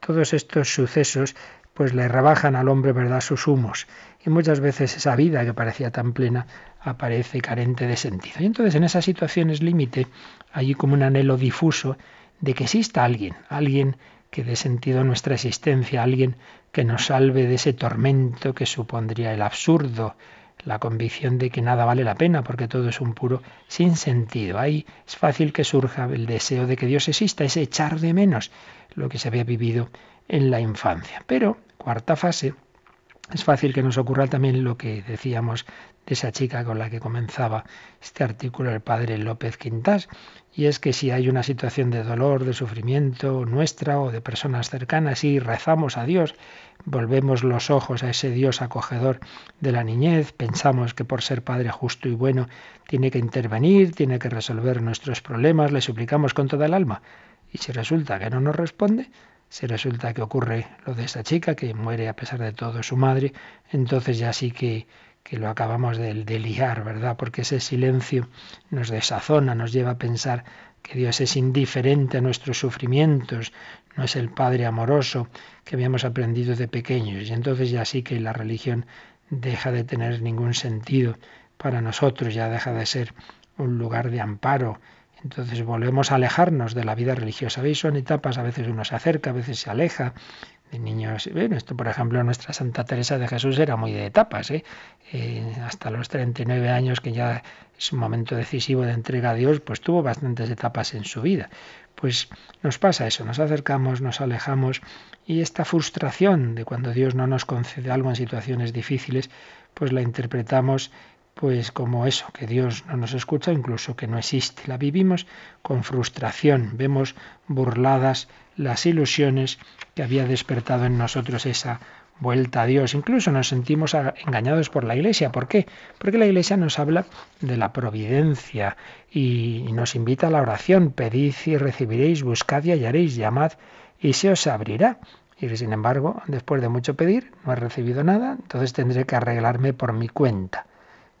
[SPEAKER 2] todos estos sucesos pues le rebajan al hombre, ¿verdad?, sus humos. Y muchas veces esa vida que parecía tan plena aparece carente de sentido. Y entonces en esas situaciones límite hay como un anhelo difuso de que exista alguien, alguien que dé sentido a nuestra existencia, alguien que nos salve de ese tormento que supondría el absurdo, la convicción de que nada vale la pena porque todo es un puro sin sentido. Ahí es fácil que surja el deseo de que Dios exista, ese echar de menos lo que se había vivido en la infancia. Pero, cuarta fase, es fácil que nos ocurra también lo que decíamos de esa chica con la que comenzaba este artículo el padre López Quintás, y es que si hay una situación de dolor, de sufrimiento nuestra o de personas cercanas y rezamos a Dios, volvemos los ojos a ese Dios acogedor de la niñez, pensamos que por ser Padre justo y bueno tiene que intervenir, tiene que resolver nuestros problemas, le suplicamos con toda el alma, y si resulta que no nos responde, si resulta que ocurre lo de esta chica, que muere a pesar de todo su madre, entonces ya sí que, que lo acabamos de, de liar, ¿verdad? Porque ese silencio nos desazona, nos lleva a pensar que Dios es indiferente a nuestros sufrimientos, no es el Padre amoroso que habíamos aprendido de pequeños. Y entonces ya sí que la religión deja de tener ningún sentido para nosotros, ya deja de ser un lugar de amparo, entonces volvemos a alejarnos de la vida religiosa. ¿Veis? Son etapas, a veces uno se acerca, a veces se aleja. De niños, bueno, esto por ejemplo, nuestra Santa Teresa de Jesús era muy de etapas, ¿eh? Eh, hasta los 39 años, que ya es un momento decisivo de entrega a Dios, pues tuvo bastantes etapas en su vida. Pues nos pasa eso, nos acercamos, nos alejamos y esta frustración de cuando Dios no nos concede algo en situaciones difíciles, pues la interpretamos pues como eso, que Dios no nos escucha, incluso que no existe. La vivimos con frustración, vemos burladas las ilusiones que había despertado en nosotros esa vuelta a Dios. Incluso nos sentimos engañados por la Iglesia. ¿Por qué? Porque la Iglesia nos habla de la providencia y nos invita a la oración. Pedid y recibiréis, buscad y hallaréis, llamad y se os abrirá. Y sin embargo, después de mucho pedir, no he recibido nada, entonces tendré que arreglarme por mi cuenta.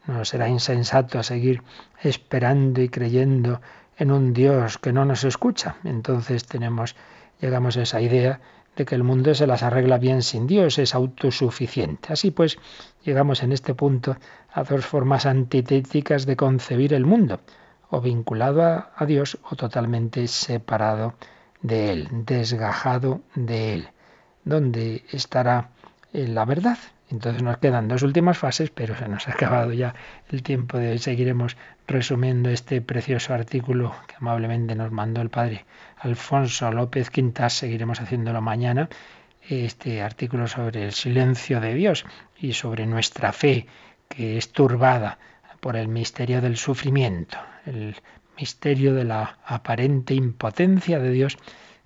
[SPEAKER 2] No será insensato seguir esperando y creyendo en un Dios que no nos escucha. Entonces tenemos, llegamos a esa idea de que el mundo se las arregla bien sin Dios, es autosuficiente. Así pues, llegamos en este punto a dos formas antitéticas de concebir el mundo, o vinculado a, a Dios o totalmente separado de Él, desgajado de Él. ¿Dónde estará la verdad? Entonces nos quedan dos últimas fases, pero se nos ha acabado ya el tiempo de hoy. Seguiremos resumiendo este precioso artículo que amablemente nos mandó el padre Alfonso López Quintas. Seguiremos haciéndolo mañana. Este artículo sobre el silencio de Dios y sobre nuestra fe que es turbada por el misterio del sufrimiento, el misterio de la aparente impotencia de Dios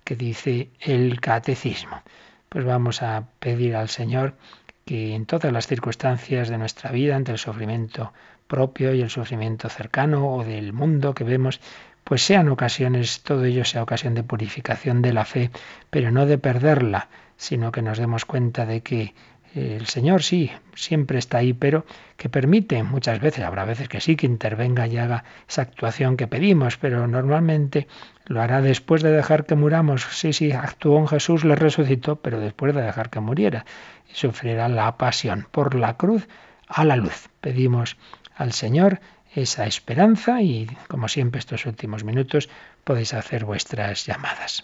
[SPEAKER 2] que dice el catecismo. Pues vamos a pedir al Señor que en todas las circunstancias de nuestra vida, ante el sufrimiento propio y el sufrimiento cercano o del mundo que vemos, pues sean ocasiones, todo ello sea ocasión de purificación de la fe, pero no de perderla, sino que nos demos cuenta de que El Señor sí, siempre está ahí, pero que permite muchas veces, habrá veces que sí, que intervenga y haga esa actuación que pedimos, pero normalmente lo hará después de dejar que muramos. Sí, sí, actuó en Jesús, le resucitó, pero después de dejar que muriera. Y sufrirá la pasión por la cruz a la luz. Pedimos al Señor esa esperanza y, como siempre, estos últimos minutos podéis hacer vuestras llamadas.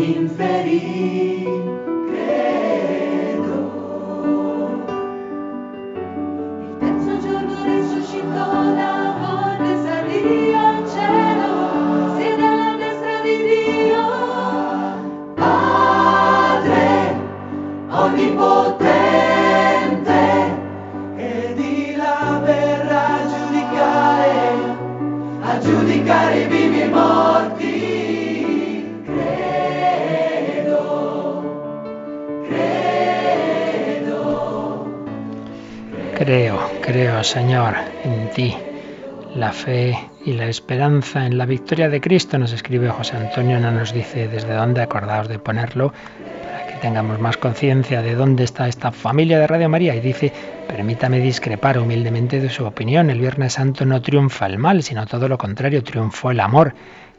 [SPEAKER 2] infeliz. Señor, en ti. La fe y la esperanza en la victoria de Cristo, nos escribe José Antonio, no nos dice desde dónde, acordaos de ponerlo, para que tengamos más conciencia de dónde está esta familia de Radio María. Y dice, permítame discrepar humildemente de su opinión. El Viernes Santo no triunfa el mal, sino todo lo contrario, triunfó el amor.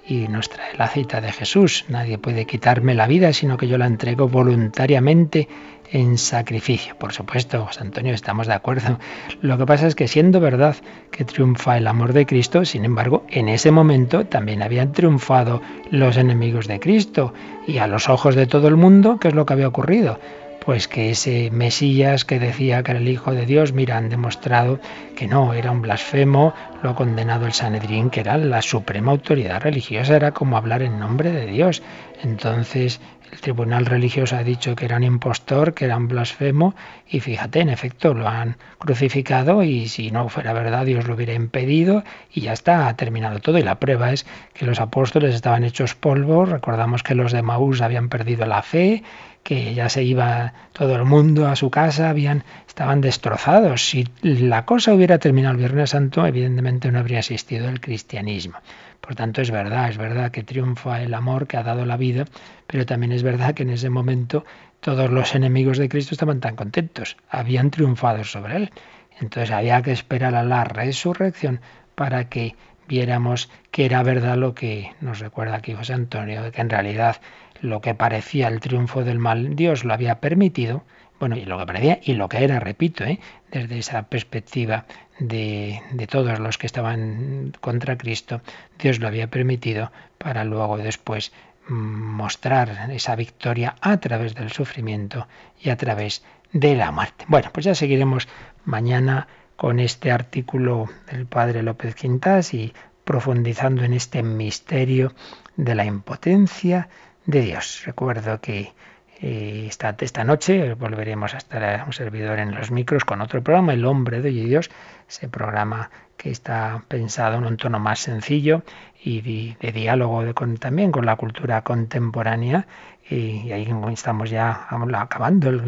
[SPEAKER 2] Y nos trae la cita de Jesús. Nadie puede quitarme la vida, sino que yo la entrego voluntariamente en sacrificio. Por supuesto, José Antonio, estamos de acuerdo. Lo que pasa es que siendo verdad que triunfa el amor de Cristo, sin embargo, en ese momento también habían triunfado los enemigos de Cristo. Y a los ojos de todo el mundo, ¿qué es lo que había ocurrido? Pues que ese Mesías que decía que era el Hijo de Dios, mira, han demostrado que no, era un blasfemo, lo ha condenado el Sanedrín, que era la suprema autoridad religiosa, era como hablar en nombre de Dios. Entonces el tribunal religioso ha dicho que era un impostor, que era un blasfemo, y fíjate, en efecto, lo han crucificado y si no fuera verdad Dios lo hubiera impedido y ya está, ha terminado todo. Y la prueba es que los apóstoles estaban hechos polvo, recordamos que los de Maús habían perdido la fe, que ya se iba todo el mundo a su casa, habían, estaban destrozados. Si la cosa hubiera terminado el Viernes Santo, evidentemente no habría existido el cristianismo. Por tanto, es verdad, es verdad que triunfa el amor que ha dado la vida, pero también es verdad que en ese momento todos los enemigos de Cristo estaban tan contentos, habían triunfado sobre él. Entonces había que esperar a la resurrección para que viéramos que era verdad lo que nos recuerda aquí José Antonio, que en realidad lo que parecía el triunfo del mal, Dios lo había permitido, bueno, y lo que parecía y lo que era, repito, ¿eh? desde esa perspectiva de, de todos los que estaban contra Cristo, Dios lo había permitido para luego después mostrar esa victoria a través del sufrimiento y a través de la muerte. Bueno, pues ya seguiremos mañana con este artículo del padre López Quintas y profundizando en este misterio de la impotencia de Dios. Recuerdo que eh, esta, esta noche volveremos a estar un servidor en los micros con otro programa, El hombre de Dios, ese programa que está pensado en un tono más sencillo y de, diálogo también con la cultura contemporánea. Y, ahí estamos ya acabando el,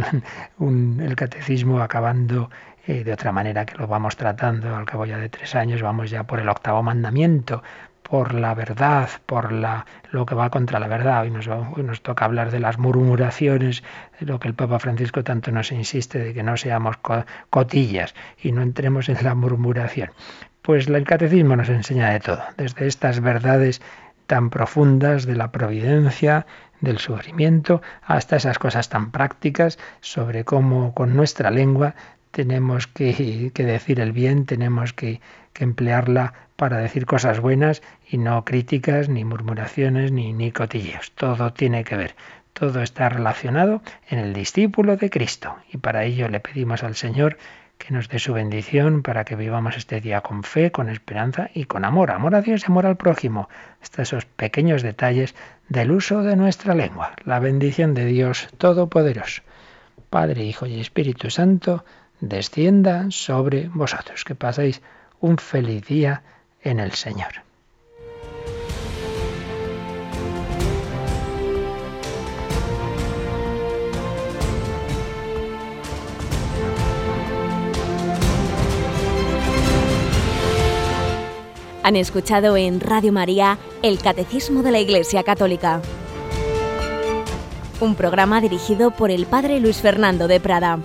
[SPEAKER 2] el catecismo, acabando eh, de otra manera que lo vamos tratando al cabo ya de tres años, vamos ya por el octavo mandamiento, por la verdad, por la, lo que va contra la verdad. Hoy nos, nos toca hablar de las murmuraciones, de lo que el Papa Francisco tanto nos insiste, de que no seamos cotillas y no entremos en la murmuración. Pues el catecismo nos enseña de todo, desde estas verdades tan profundas de la providencia, del sufrimiento, hasta esas cosas tan prácticas sobre cómo con nuestra lengua tenemos que, decir el bien, tenemos que, emplearla para decir cosas buenas y no críticas, ni murmuraciones, ni, ni cotilleos. Todo tiene que ver, todo está relacionado en el discípulo de Cristo. Y para ello le pedimos al Señor que nos dé su bendición para que vivamos este día con fe, con esperanza y con amor. Amor a Dios y amor al prójimo. Hasta esos pequeños detalles del uso de nuestra lengua. La bendición de Dios Todopoderoso. Padre, Hijo y Espíritu Santo, descienda sobre vosotros. Que paséis un feliz día en el Señor.
[SPEAKER 1] Han escuchado en Radio María el Catecismo de la Iglesia Católica, un programa dirigido por el Padre Luis Fernando de Prada.